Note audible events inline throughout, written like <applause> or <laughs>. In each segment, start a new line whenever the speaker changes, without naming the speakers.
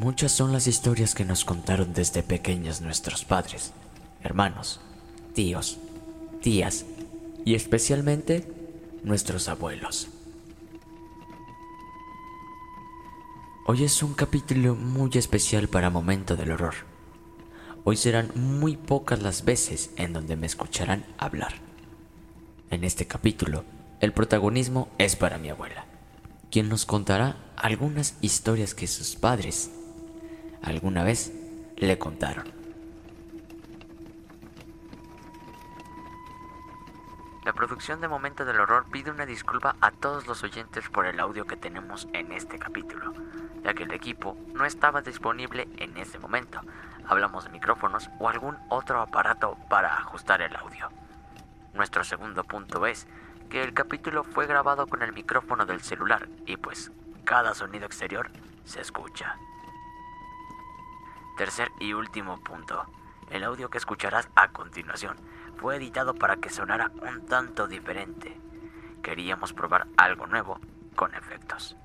Muchas son las historias que nos contaron desde pequeños nuestros padres, hermanos, tíos, tías y especialmente nuestros abuelos. Hoy es un capítulo muy especial para Momento del Horror. Hoy serán muy pocas las veces en donde me escucharán hablar. En este capítulo, el protagonismo es para mi abuela, quien nos contará algunas historias que sus padres alguna vez le contaron. La producción de Momento del Horror pide una disculpa a todos los oyentes por el audio que tenemos en este capítulo, ya que el equipo no estaba disponible en ese momento. Hablamos de micrófonos o algún otro aparato para ajustar el audio. Nuestro segundo punto es que el capítulo fue grabado con el micrófono del celular y pues cada sonido exterior se escucha. Tercer y último punto. El audio que escucharás a continuación fue editado para que sonara un tanto diferente. Queríamos probar algo nuevo con efectos.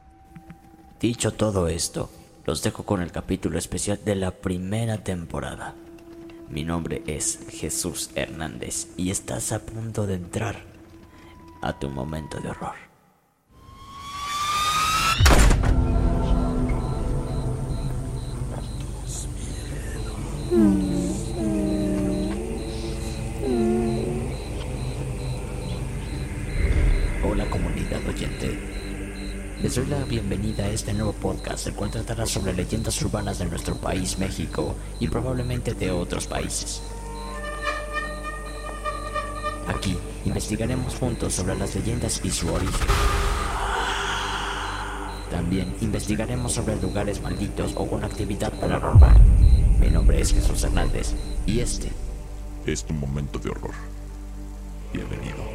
Dicho todo esto, los dejo con el capítulo especial de la primera temporada. Mi nombre es Jesús Hernández y estás a punto de entrar a tu momento de horror. Bienvenida a este nuevo podcast, el cual tratará sobre leyendas urbanas de nuestro país, México, y probablemente de otros países. Aquí investigaremos juntos sobre las leyendas y su origen. También investigaremos sobre lugares malditos o con actividad paranormal. Mi nombre es Jesús Hernández y este
es tu momento de horror. Bienvenido.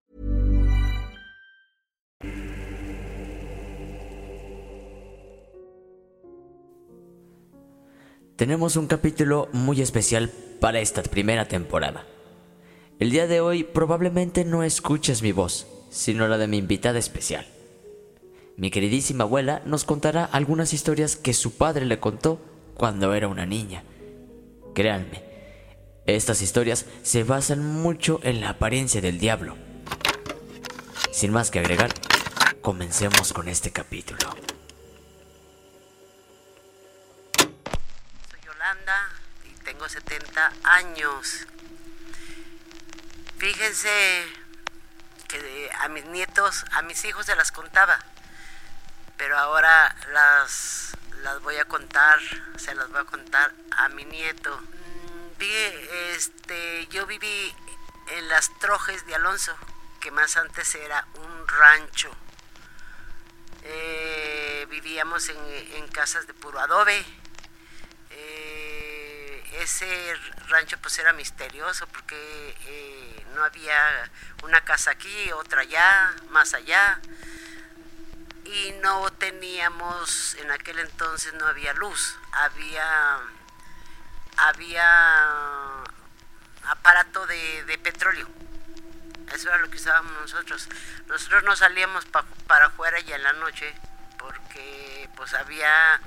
Tenemos un capítulo muy especial para esta primera temporada. El día de hoy probablemente no escuches mi voz, sino la de mi invitada especial. Mi queridísima abuela nos contará algunas historias que su padre le contó cuando era una niña. Créanme, estas historias se basan mucho en la apariencia del diablo. Sin más que agregar, comencemos con este capítulo.
Soy Yolanda y tengo 70 años. Fíjense que a mis nietos, a mis hijos se las contaba, pero ahora las, las voy a contar, se las voy a contar a mi nieto. Este, yo viví en las Trojes de Alonso, que más antes era un rancho. Eh, vivíamos en, en casas de puro adobe. Eh, ese rancho pues era misterioso porque eh, no había una casa aquí, otra allá, más allá. Y no teníamos, en aquel entonces no había luz, había había aparato de, de petróleo. Eso era lo que usábamos nosotros. Nosotros no salíamos pa- para afuera ya en la noche porque pues había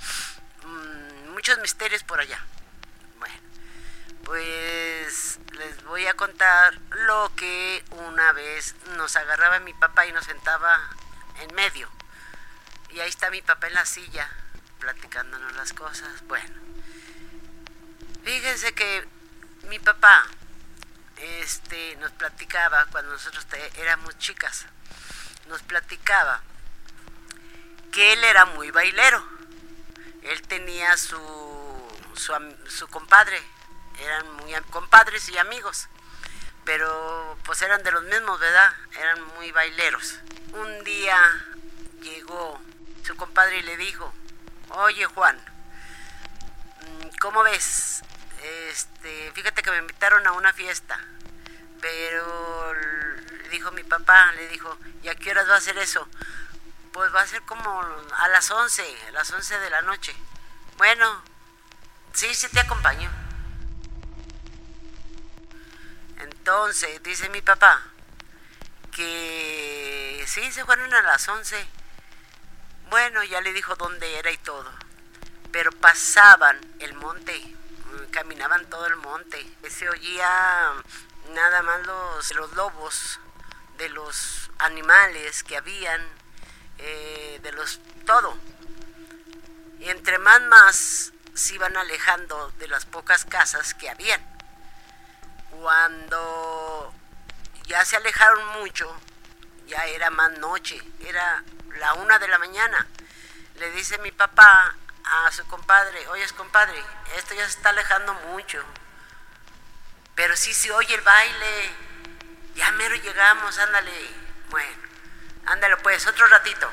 mm, muchos misterios por allá. Pues les voy a contar lo que una vez nos agarraba mi papá y nos sentaba en medio. Y ahí está mi papá en la silla platicándonos las cosas. Bueno, fíjense que mi papá este, nos platicaba cuando nosotros éramos chicas, nos platicaba que él era muy bailero. Él tenía su, su, su compadre, eran muy compadres y amigos, pero pues eran de los mismos, ¿verdad? Eran muy baileros. Un día llegó su compadre y le dijo, oye Juan, mm, ¿cómo ves? Este, fíjate que me invitaron a una fiesta, pero le dijo mi papá, le dijo, ¿y a qué horas va a ser eso? Pues va a ser como a las 11, a las 11 de la noche. Bueno, sí, sí te acompaño. Entonces, dice mi papá, que sí, se fueron a las 11. Bueno, ya le dijo dónde era y todo. Pero pasaban el monte, mm, caminaban todo el monte. Se oía nada más los, los lobos de los animales que habían, eh, de los todo. Y entre más más se iban alejando de las pocas casas que habían. Cuando ya se alejaron mucho, ya era más noche, era la una de la mañana. Le dice mi papá a su compadre, oye compadre, esto ya se está alejando mucho. Pero sí se oye el baile. Ya mero llegamos, ándale. Bueno, ándale pues, otro ratito.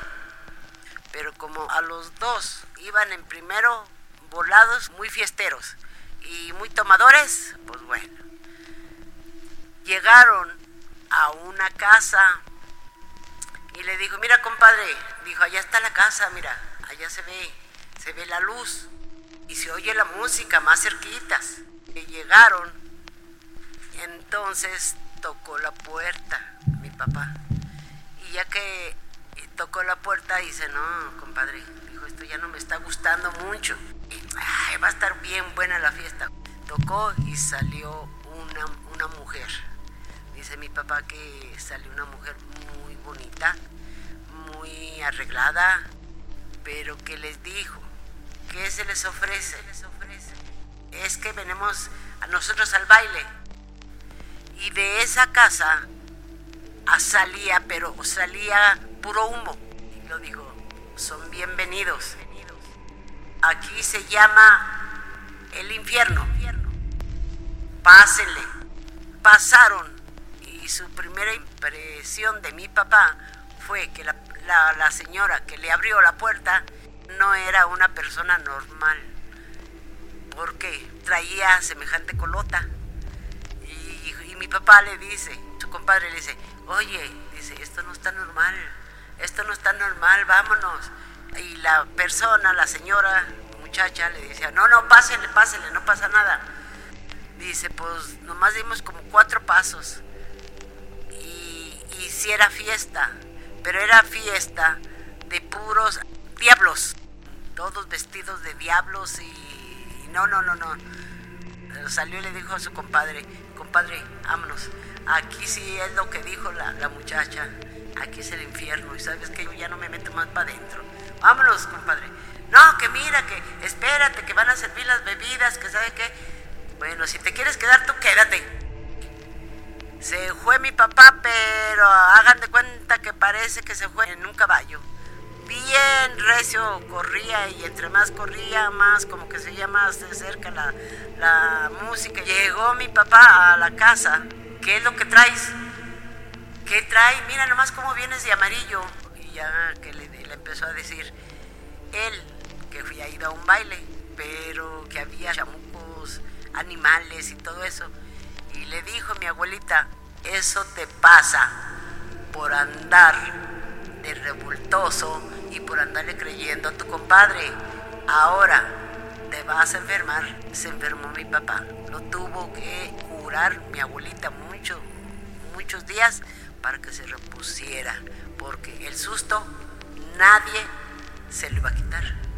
Pero como a los dos iban en primero volados, muy fiesteros y muy tomadores, pues bueno. Llegaron a una casa y le dijo, mira compadre, dijo, allá está la casa, mira, allá se ve, se ve la luz y se oye la música más cerquitas. Llegaron, entonces tocó la puerta mi papá. Y ya que tocó la puerta, dice, no, compadre, dijo, esto ya no me está gustando mucho. Y, "Ay, va a estar bien buena la fiesta. Tocó y salió una, una mujer. Dice mi papá que salió una mujer muy bonita, muy arreglada, pero que les dijo, ¿qué se les ofrece? Les ofrece. Es que venimos a nosotros al baile. Y de esa casa salía, pero salía puro humo. Y lo dijo, son bienvenidos. Aquí se llama el infierno. Pásenle. Pasaron su primera impresión de mi papá fue que la, señora que le abrió la puerta no era una persona normal, porque traía semejante colota. Y, y mi papá le dice, su compadre le dice, oye, dice, esto no está normal, esto no está normal, vámonos. Y la persona, la señora, muchacha, le decía, no, no, pásele, pásele, no pasa nada. Dice, pues nomás dimos como cuatro pasos y, sí era fiesta, pero era fiesta de puros diablos, todos vestidos de diablos y, no, no, no, no. Salió y le dijo a su compadre, compadre, vámonos, aquí sí es lo que dijo la, la muchacha, aquí es el infierno y sabes que yo ya no me meto más para adentro. Vámonos, compadre. No, que mira, que espérate, que van a servir las bebidas, que sabe qué. Bueno, si te quieres quedar, tú quédate. Se fue mi papá, pero hagan de cuenta que parece que se fue en un caballo. Bien recio corría y entre más corría, más como que se oía más de cerca la, la música. Llegó mi papá a la casa. ¿Qué es lo que traes? ¿Qué trae? Mira nomás cómo vienes de amarillo. Y ya que le, le empezó a decir, él, que había ido a un baile, pero que había chamucos, animales y todo eso. Y le dijo mi abuelita, eso te pasa por andar de revoltoso y por andarle creyendo a tu compadre. Ahora, te vas a enfermar. Se enfermó mi papá. Lo tuvo que curar mi abuelita mucho, muchos días para que se repusiera. Porque el susto nadie se lo iba a quitar.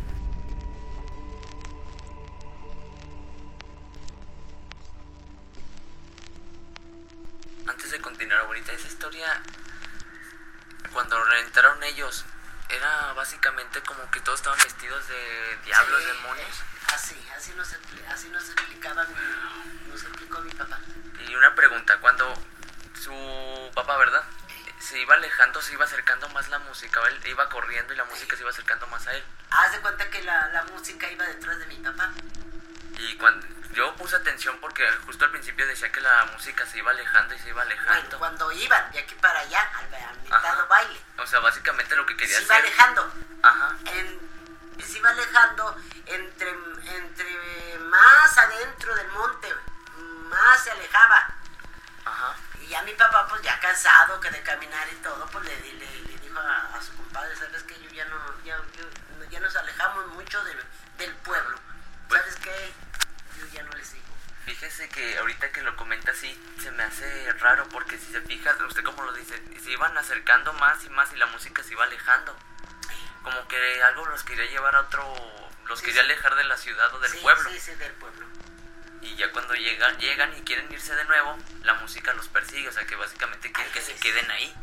Antes de continuar, abuelita, esa historia, cuando entraron ellos, era básicamente como que todos estaban vestidos de diablos,
Sí,
demonios.
Así, así nos, así nos explicaba mi, nos explicó mi papá.
Y una pregunta, cuando su papá, ¿verdad? Se iba alejando, se iba acercando más la música, él iba corriendo y la música se iba acercando más a él.
Haz de cuenta que la, la música iba detrás de mi papá.
Y cuando yo puse atención porque justo al principio decía que la música se iba alejando y se iba
Bueno,
alejando.
cuando iban de aquí para allá, al, al mitad baile,
O sea, básicamente lo que quería
se iba
hacer.
alejando.
Ajá.
En- se iba alejando entre, entre más adentro del monte, más se alejaba.
Ajá.
Y ya mi papá, pues ya cansado que de caminar y todo, pues le, le, le dijo a, a su compadre, ¿sabes qué? Yo ya no, ya, yo- ya nos alejamos mucho del, del pueblo.
Pues-
¿Sabes qué? Ya no le sigo.
Fíjese que ahorita que lo comenta así, se me hace raro porque si se fija, usted como lo dice, se iban acercando más y más y la música se iba alejando. Como que algo los quería llevar a otro, los
Sí,
quería
sí.
alejar de la ciudad o del
sí,
pueblo.
Sí, sí, del pueblo.
Y ya cuando llegan, llegan y quieren irse de nuevo, la música los persigue, o sea que básicamente quieren que se queden ahí.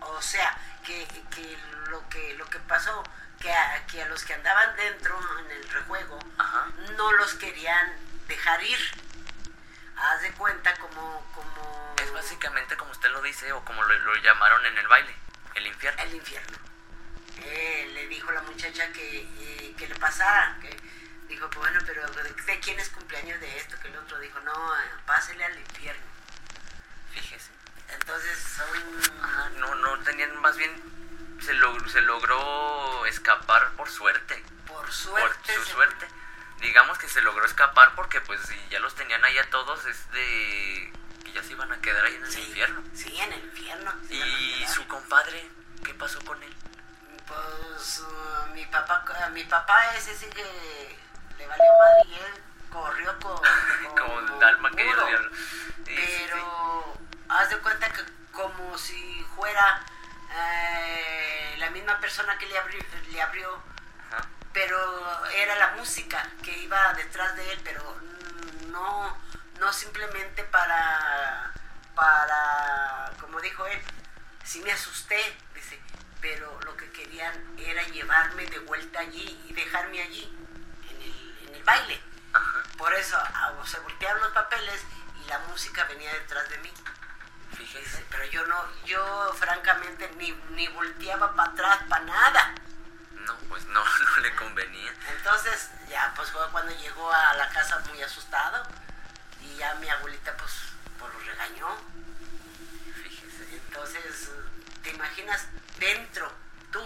O sea, que, que lo que lo que pasó, que a, que a los que andaban dentro en el rejuego,
Ajá.
no los querían dejar ir. Haz de cuenta como, como
Es básicamente como usted lo dice o como lo, lo llamaron en el baile, el infierno.
el infierno. Eh, le dijo la muchacha que, eh, que le pasara, que dijo, bueno, pero ¿de, quién es cumpleaños de esto? Que el otro dijo, no, eh, pásele al infierno.
Fíjese.
Entonces son...
Ajá, no, no tenían, más bien se, log- se logró escapar por suerte.
Por
por
suerte.
su
se-
suerte. Digamos que se logró escapar porque pues si ya los tenían ahí a todos es de que ya se iban a quedar ahí en el
Sí,
infierno.
Sí, en el infierno.
Y su compadre, ¿qué pasó con él?
Pues uh, mi papá, mi papá ese sí que le valió madre y él corrió <laughs> con,
Como el alma que diablo. Sí, sí,
Pero haz de cuenta que como si fuera eh, la misma persona que le abrió, le abrió, pero era la música que iba detrás de él, pero no, no simplemente para, para, como dijo él, sí me asusté, dice, pero lo que querían era llevarme de vuelta allí y dejarme allí, en el, en el baile.
Ajá.
Por eso ah, se voltearon los papeles y la música venía detrás de mí.
Fíjese.
Pero yo no, yo francamente ni, ni volteaba para atrás, para nada.
No, <laughs> no, le convenía.
Entonces, ya pues fue cuando llegó a la casa muy asustado y ya mi abuelita pues, pues lo regañó.
Fíjese.
Entonces, ¿te imaginas dentro, tú,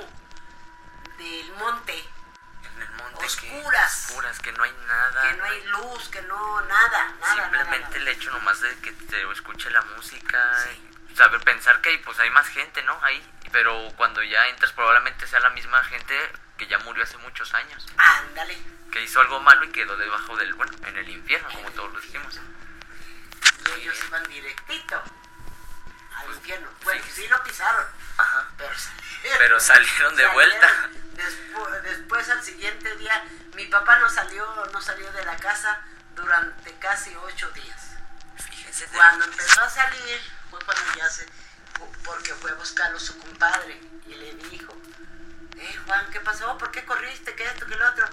del monte,
En el monte
Oscuras.
que oscuras, que no hay nada.
que no hay luz, que no, nada, nada.
Simplemente
nada,
el hecho nomás de que te escuche la música, y saber pensar que pues hay más gente, ¿no? Ahí, pero cuando ya entras probablemente sea la misma gente que ya murió hace muchos años,
Ándale.
que hizo algo malo y quedó debajo del, bueno, en el infierno, como todos lo dijimos.
Y ellos iban directito al
Pues,
infierno. Bueno,
sí.
sí lo pisaron,
Ajá.
pero salieron.
Pero salieron de vuelta.
Después, después al siguiente día, mi papá no salió, no salió de la casa durante casi ocho días.
Fíjense.
Cuando empezó a salir, fue cuando ya se, porque fue a buscarlo su compadre y le dijo, eh Juan, ¿qué pasó? ¿Por qué corriste? ¿Qué esto? ¿Qué lo otro?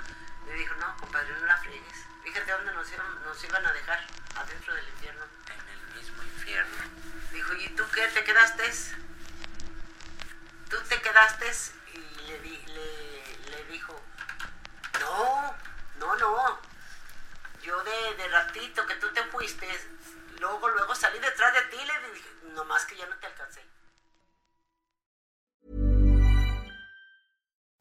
Le dijo, no, compadre, no la friegues. Fíjate dónde nos iban, nos iban a dejar, adentro del infierno.
En el mismo infierno.
Dijo, ¿y tú qué? ¿Te quedaste? ¿Tú te quedaste? Y le, di- le, le dijo, no, no, no. Yo de, de ratito que tú te fuiste, luego, luego salí detrás de ti y le dije, nomás que ya no te alcancé.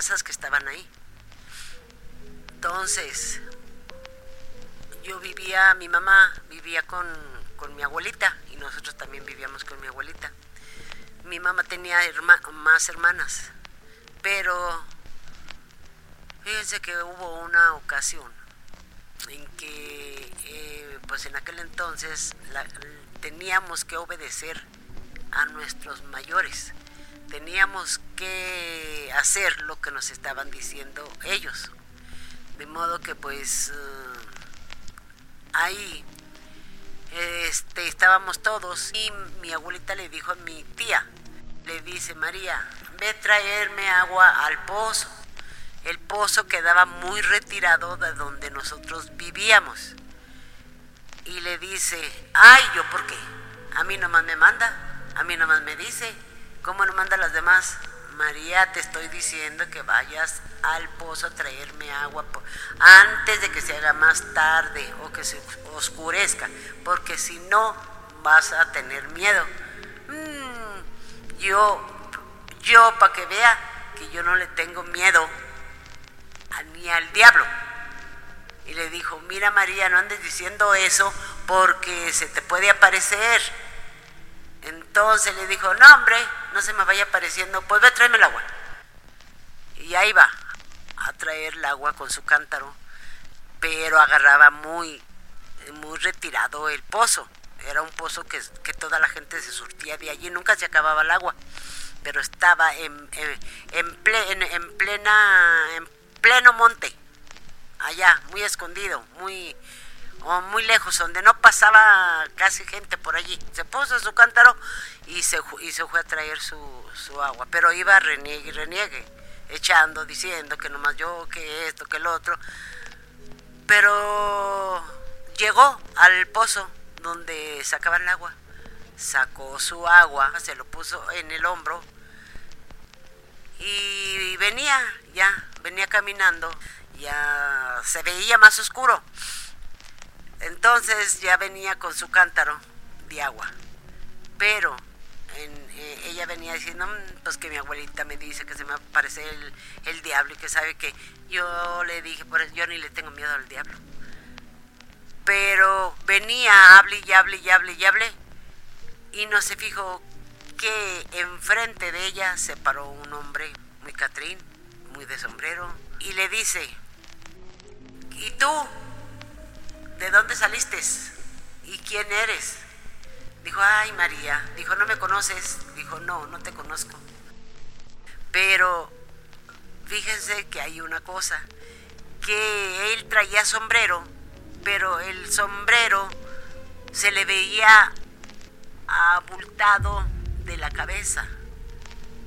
Casas que estaban ahí. Entonces, yo vivía, mi mamá vivía con, con mi abuelita y nosotros también vivíamos con mi abuelita mi mamá tenía más hermanas, pero fíjense que hubo una ocasión en que, eh, pues en aquel entonces, teníamos que obedecer a nuestros mayores, teníamos que hacer lo que nos estaban diciendo ellos, de modo que pues uh, ahí este, estábamos todos y mi abuelita le dijo a mi tía, le dice, María, ve traerme agua al pozo. El pozo quedaba muy retirado de donde nosotros vivíamos. Y le dice, ay, ¿yo por qué? A mí nomás me manda, a mí nomás me dice, ¿cómo no manda las demás? María, te estoy diciendo que vayas al pozo a traerme agua antes de que se haga más tarde o que se oscurezca, porque si no vas a tener miedo. Mm, yo, yo, para que vea que yo no le tengo miedo a, ni al diablo. Y le dijo, mira María, no andes diciendo eso porque se te puede aparecer. Entonces le dijo, no hombre, no se me vaya apareciendo, pues ve a traerme el agua. Y ahí va a traer el agua con su cántaro, pero agarraba muy, muy retirado el pozo. Era un pozo que, que toda la gente se surtía de allí, nunca se acababa el agua, pero estaba en, en, en, en plena, en pleno monte, allá, muy escondido, muy, o muy lejos, donde no pasaba casi gente por allí. Se puso su cántaro y se, y se fue a traer su, su agua, pero iba reniegue y reniegue, echando, diciendo que nomás yo, que esto, que el otro. Pero llegó al pozo donde sacaban el agua, sacó su agua, se lo puso en el hombro y venía, ya, venía caminando, ya se veía más oscuro. Entonces ya venía con su cántaro de agua. Pero eh, ella venía diciendo, pues que mi abuelita me dice que se me aparece el, el diablo y que sabe que yo le dije, por eso yo ni le tengo miedo al diablo. Pero venía, hable y hable y hable y hable, y no se fijó que enfrente de ella se paró un hombre muy catrín, muy de sombrero, y le dice, ¿y tú? ¿De dónde saliste? ¿Y quién eres? Dijo, ay María, dijo, ¿no me conoces? Dijo, no, no te conozco. Pero fíjense que hay una cosa, que él traía sombrero, pero el sombrero se le veía abultado de la cabeza.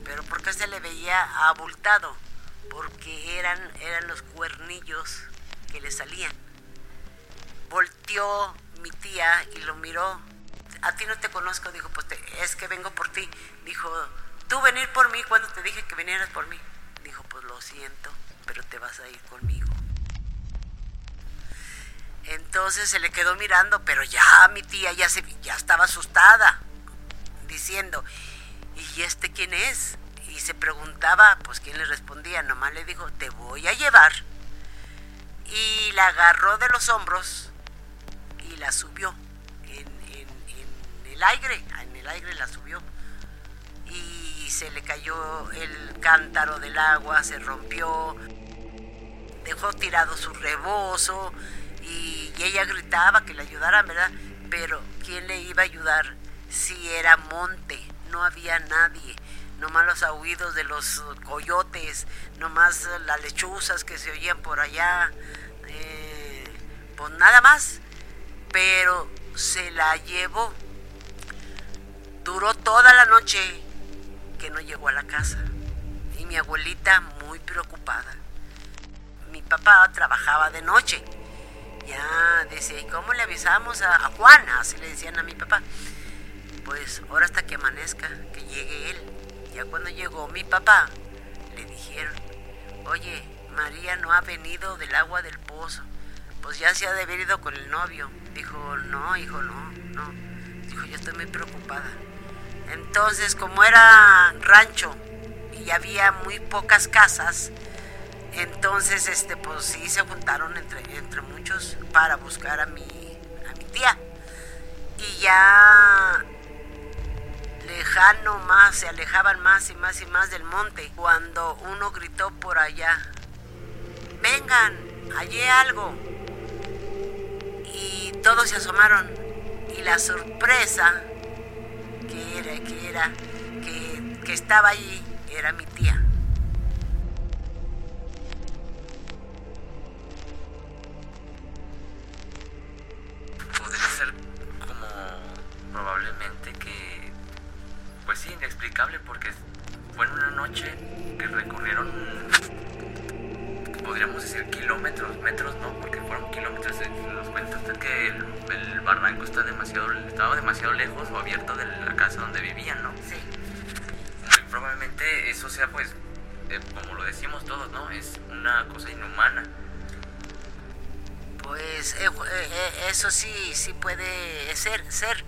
¿Pero por qué se le veía abultado? Porque eran, eran los cuernillos que le salían. Volteó mi tía y lo miró. A ti no te conozco, dijo, pues es que vengo por ti. Dijo, tú venir por mí cuando te dije que vinieras por mí. Dijo, pues lo siento, pero te vas a ir conmigo. Entonces se le quedó mirando, pero ya mi tía ya, se, ya estaba asustada, diciendo, ¿y este quién es? Y se preguntaba, pues quién le respondía, nomás le dijo, te voy a llevar. Y la agarró de los hombros la subió en, en el aire, en el aire la subió. Y se le cayó el cántaro del agua, se rompió, dejó tirado su rebozo y, ella gritaba que le ayudaran, ¿verdad? Pero ¿quién le iba a ayudar si era monte? No había nadie, nomás los aullidos de los coyotes, nomás las lechuzas que se oían por allá, eh, pues nada más, pero se la llevó. Duró toda la noche que no llegó a la casa y mi abuelita muy preocupada mi papá trabajaba de noche. Ya decía, ¿y cómo le avisamos a, Juana? Así le decían a mi papá. Pues ahora hasta que amanezca, que llegue él. Ya cuando llegó mi papá, le dijeron, oye, María no ha venido del agua del pozo. Pues ya se ha de haber con el novio. Dijo, no, hijo, no, no. Dijo, yo estoy muy preocupada. Entonces, como era rancho y había muy pocas casas, entonces, este, pues sí se juntaron entre, entre muchos para buscar a mi, a mi tía. Y ya lejano más, se alejaban más y más y más del monte. Cuando uno gritó por allá, vengan, hallé algo. Todos se asomaron. Y la sorpresa que era, que era, que, estaba allí, era mi tía.
probablemente que, pues sí, inexplicable porque fue en una noche que recorrieron, podríamos decir kilómetros, metros no, porque kilómetros, nos cuenta usted que el, barranco está demasiado, estaba demasiado lejos o abierto de la casa donde vivían, ¿no?
Sí.
Probablemente eso sea pues, eh, como lo decimos todos, ¿no? Es una cosa inhumana.
Pues eh, eh, eso sí, sí puede ser, ser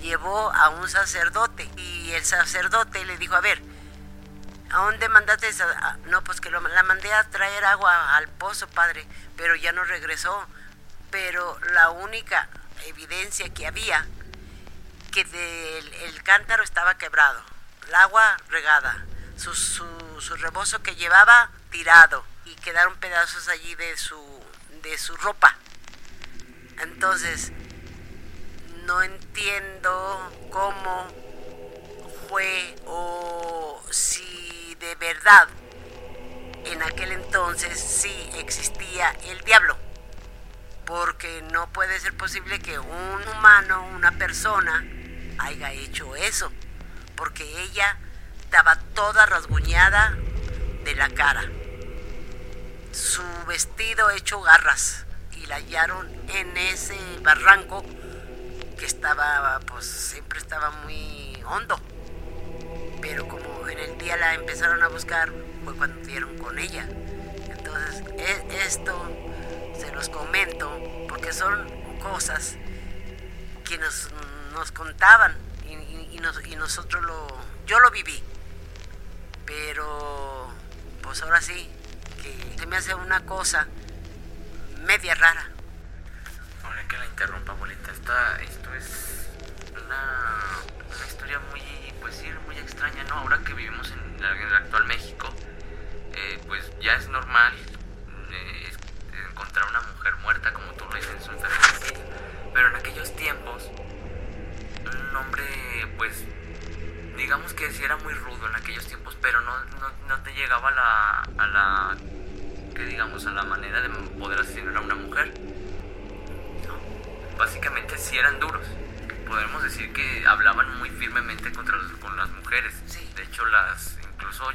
llevó a un sacerdote y el sacerdote le dijo, a ver, ¿a dónde mandaste esa? No, pues que la mandé a traer agua al pozo, padre, pero ya no regresó. Pero la única evidencia que había, que el cántaro estaba quebrado, el agua regada, su, su, su rebozo que llevaba tirado y quedaron pedazos allí de su, de su ropa. Entonces, no entiendo cómo fue o en aquel entonces sí existía el diablo. Porque no puede ser posible que un humano, una persona, haya hecho eso. Porque ella estaba toda rasguñada de la cara. Su vestido hecho garras. Y la hallaron en ese barranco que estaba, pues siempre estaba muy hondo. Pero como día la empezaron a buscar, fue cuando dieron con ella. Entonces, e, esto se los comento porque son cosas que nos, nos contaban y, nosotros lo, yo lo viví. Pero, pues ahora sí, que se me hace una cosa media rara
que la interrumpa, abuelita. Esta, esto es una, historia muy, pues sí, muy extraña, ¿no? Ahora que vivimos en, el actual México, eh, pues ya es normal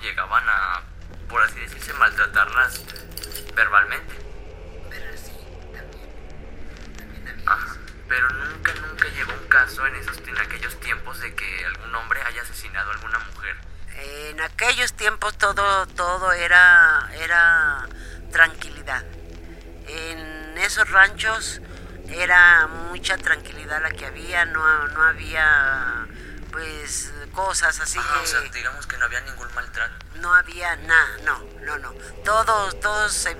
llegaban a, por así decirse, maltratarlas verbalmente.
Pero sí, también,
Pero nunca, nunca llegó un caso en, esos, en aquellos tiempos de que algún hombre haya asesinado a alguna mujer.
En aquellos tiempos todo, todo era, era tranquilidad. En esos ranchos era mucha tranquilidad la que había, no, no había pues cosas así
Ah, o
que
sea, digamos que no había ningún maltrato.
no había nada, no, no, no. Todos, todos se,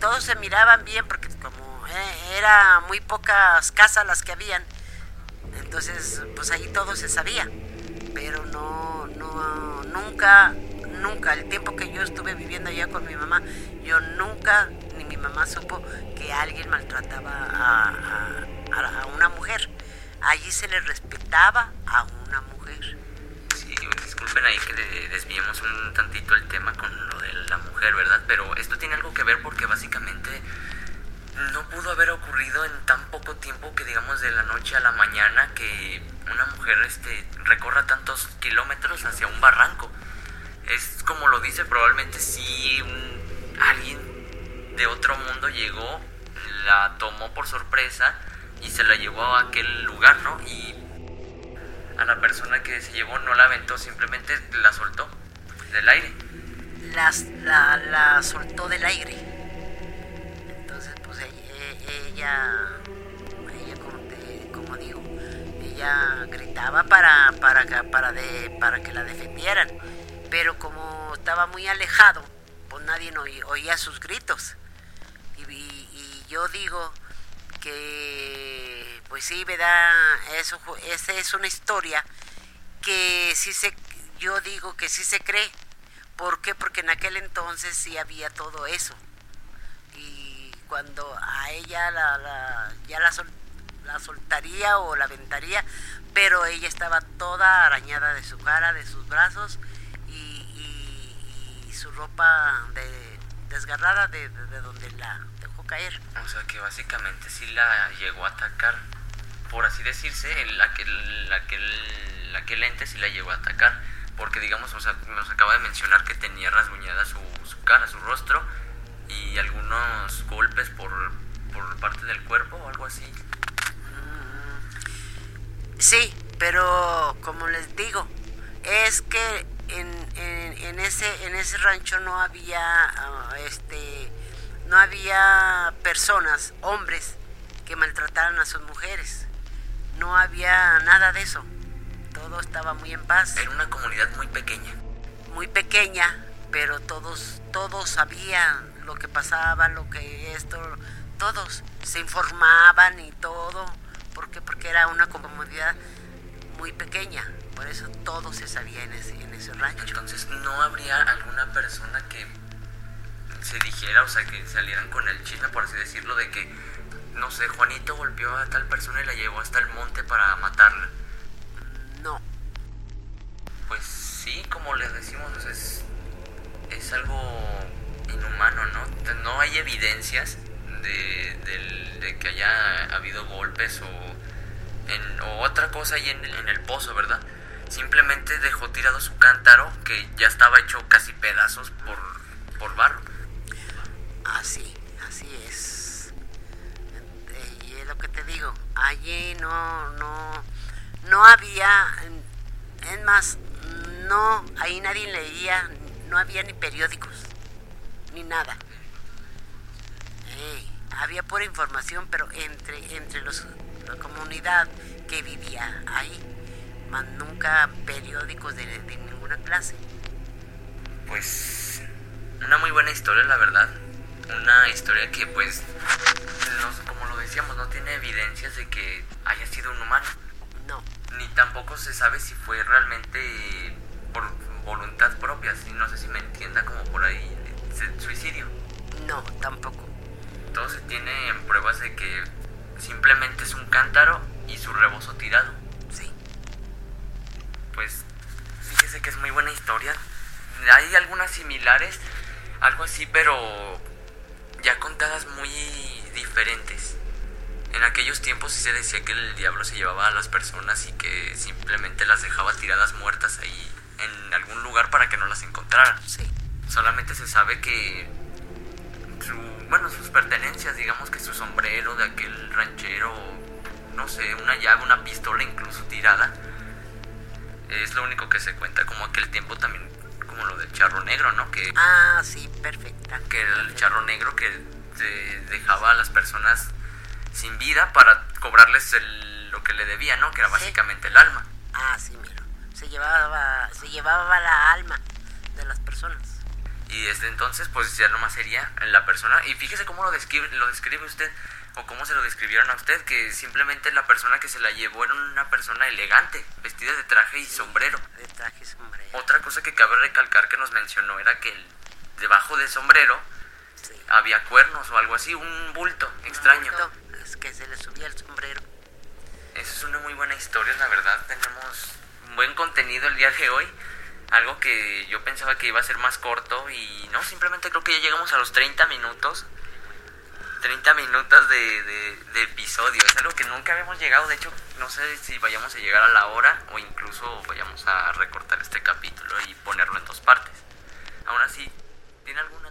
todos se miraban bien porque como eh, era muy pocas casas las que habían, entonces pues ahí todo se sabía. Pero no, no, nunca, nunca, el tiempo que yo estuve viviendo allá con mi mamá, yo nunca, ni mi mamá supo que alguien maltrataba a- a una mujer. Allí se le respetaba a una mujer.
Sí, disculpen ahí que de- desviemos un tantito el tema con lo de la mujer, ¿verdad? Pero esto tiene algo que ver porque básicamente no pudo haber ocurrido en tan poco tiempo que digamos de la noche a la mañana que una mujer este recorra tantos kilómetros hacia un barranco. Es como lo dice, probablemente sí un- alguien de otro mundo llegó, la tomó por sorpresa y se la llevó a aquel lugar, ¿no? Y a la persona que se llevó no la aventó, simplemente la soltó del aire.
las, la, la soltó del aire. Entonces, pues e- e- ella, ella como, te- como digo, ella gritaba para, para, para, de, para que la defendieran. Pero como estaba muy alejado, pues nadie no oí- oía sus gritos. Y yo digo que, pues sí, ¿verdad? Eso, esa es una historia que sí se, yo digo que sí se cree. ¿Por qué? Porque en aquel entonces sí había todo eso. Y cuando a ella la, la- ya la, sol- la soltaría o la aventaría, pero ella estaba toda arañada de su cara, de sus brazos y, y- su ropa de, desgarrada de, de- de donde la dejó caer.
O sea que básicamente sí la llegó a atacar. Por así decirse, el, aquel, aquel, aquel ente sí la llegó a atacar. Porque digamos, o nos acaba de mencionar que tenía rasguñada su, su cara, su rostro y algunos golpes por, por parte del cuerpo o algo así.
Sí, pero como les digo, es que en, en- en ese en ese rancho no había ah, este no había personas, hombres que maltrataran a sus mujeres. No había nada de eso. Todo estaba muy en paz,
Era una comunidad muy pequeña.
muy pequeña, pero todos todos sabían lo que pasaba, lo que esto, todos se informaban y todo. ¿Por qué? Porque era una comunidad muy pequeña. Por eso todo se sabía en ese, en ese rancho.
Entonces no habría alguna persona que se dijera, o sea, que salieran con el chisme, por así decirlo, de que, no sé, Juanito golpeó a tal persona y la llevó hasta el monte para matarla.
No,
Pues sí, como les decimos, es, es algo inhumano, ¿no? No hay evidencias de, de que haya habido golpes o, en, o otra cosa ahí en, en el pozo, ¿verdad? Simplemente dejó tirado su cántaro que ya estaba hecho casi pedazos por, por barro.
así, así es. Eh, Y es lo que te digo, allí no, no, no había, es más, no, ahí nadie leía, no había ni periódicos, ni nada. Había pura información, pero entre, entre los, la comunidad que vivía ahí, más nunca periódicos de, de ninguna clase.
Pues una muy buena historia, la verdad. Una historia que pues, no- decíamos, no tiene evidencias de que haya sido un humano.
No,
Ni tampoco se sabe si fue realmente por voluntad propia, si no sé si me entienda como por ahí, suicidio.
no, tampoco.
Todo se tiene en pruebas de que simplemente es un cántaro y su rebozo tirado.
Sí.
Pues fíjese que es muy buena historia. Hay algunas similares, algo así, pero ya contadas muy diferentes. En aquellos tiempos sí se decía que el diablo se llevaba a las personas y que simplemente las dejaba tiradas muertas ahí en algún lugar para que no las encontraran.
Sí.
Solamente se sabe que su, bueno, sus pertenencias, digamos que su sombrero de aquel ranchero, no sé, una llave, una pistola incluso tirada, es lo único que se cuenta, como aquel tiempo también, como lo del charro negro, ¿no? Que,
Ah, sí, perfecta.
que el charro negro que dejaba a las personas sin vida para cobrarles lo que le debía, ¿no? Que era básicamente el alma.
Ah, sí, mira. Se llevaba, se llevaba la alma de las personas.
Y desde entonces, pues ya nomás sería la persona. Y fíjese cómo lo describe, lo describe usted, o cómo se lo describieron a usted, que simplemente la persona que se la llevó era una persona elegante, vestida de traje y sombrero.
De traje y sombrero.
Otra cosa que cabe recalcar que nos mencionó era que debajo del sombrero había cuernos o algo así, un bulto extraño.
Es que se le subía el sombrero.
Esa es una muy buena historia, la verdad. Tenemos buen contenido el día de hoy. Algo que yo pensaba que iba a ser más corto y no, simplemente creo que ya llegamos a los 30 minutos. 30 minutos de, de, episodio. Es algo que nunca habíamos llegado. De hecho, no sé si vayamos a llegar a la hora o incluso vayamos a recortar este capítulo y ponerlo en dos partes. Aún así, ¿tiene alguna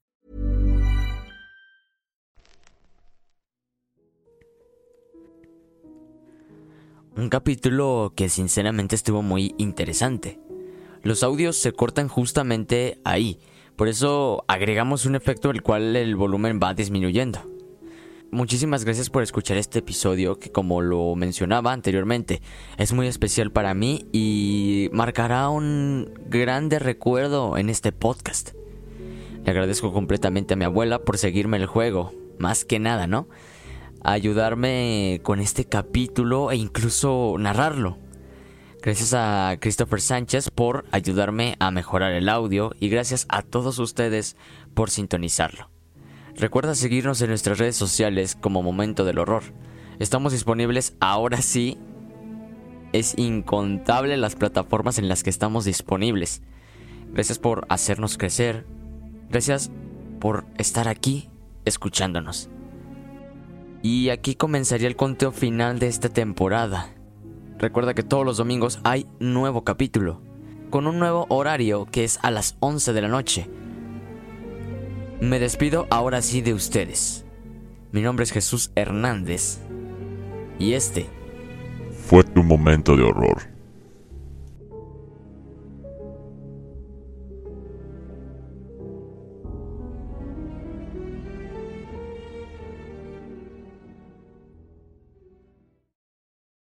Un capítulo que sinceramente estuvo muy interesante. Los audios se cortan justamente ahí Por eso agregamos un efecto el cual el volumen va disminuyendo. Muchísimas gracias por escuchar este episodio que como lo mencionaba anteriormente es muy especial para mí y marcará un grande recuerdo en este podcast. Le agradezco completamente a mi abuela por seguirme el juego, más que nada, ¿no? Ayudarme con este capítulo e incluso narrarlo. Gracias a Christopher Sánchez por ayudarme a mejorar el audio y gracias a todos ustedes por sintonizarlo. Recuerda seguirnos en nuestras redes sociales como Momento del Horror. Estamos disponibles ahora sí. Es incontable las plataformas en las que estamos disponibles. Gracias por hacernos crecer. Gracias por estar aquí escuchándonos. Y aquí comenzaría el conteo final de esta temporada. Recuerda que todos los domingos hay nuevo capítulo, con un nuevo horario que es a las 11 de la noche. Me despido ahora sí de ustedes. Mi nombre es Jesús Hernández y este
fue tu momento de horror.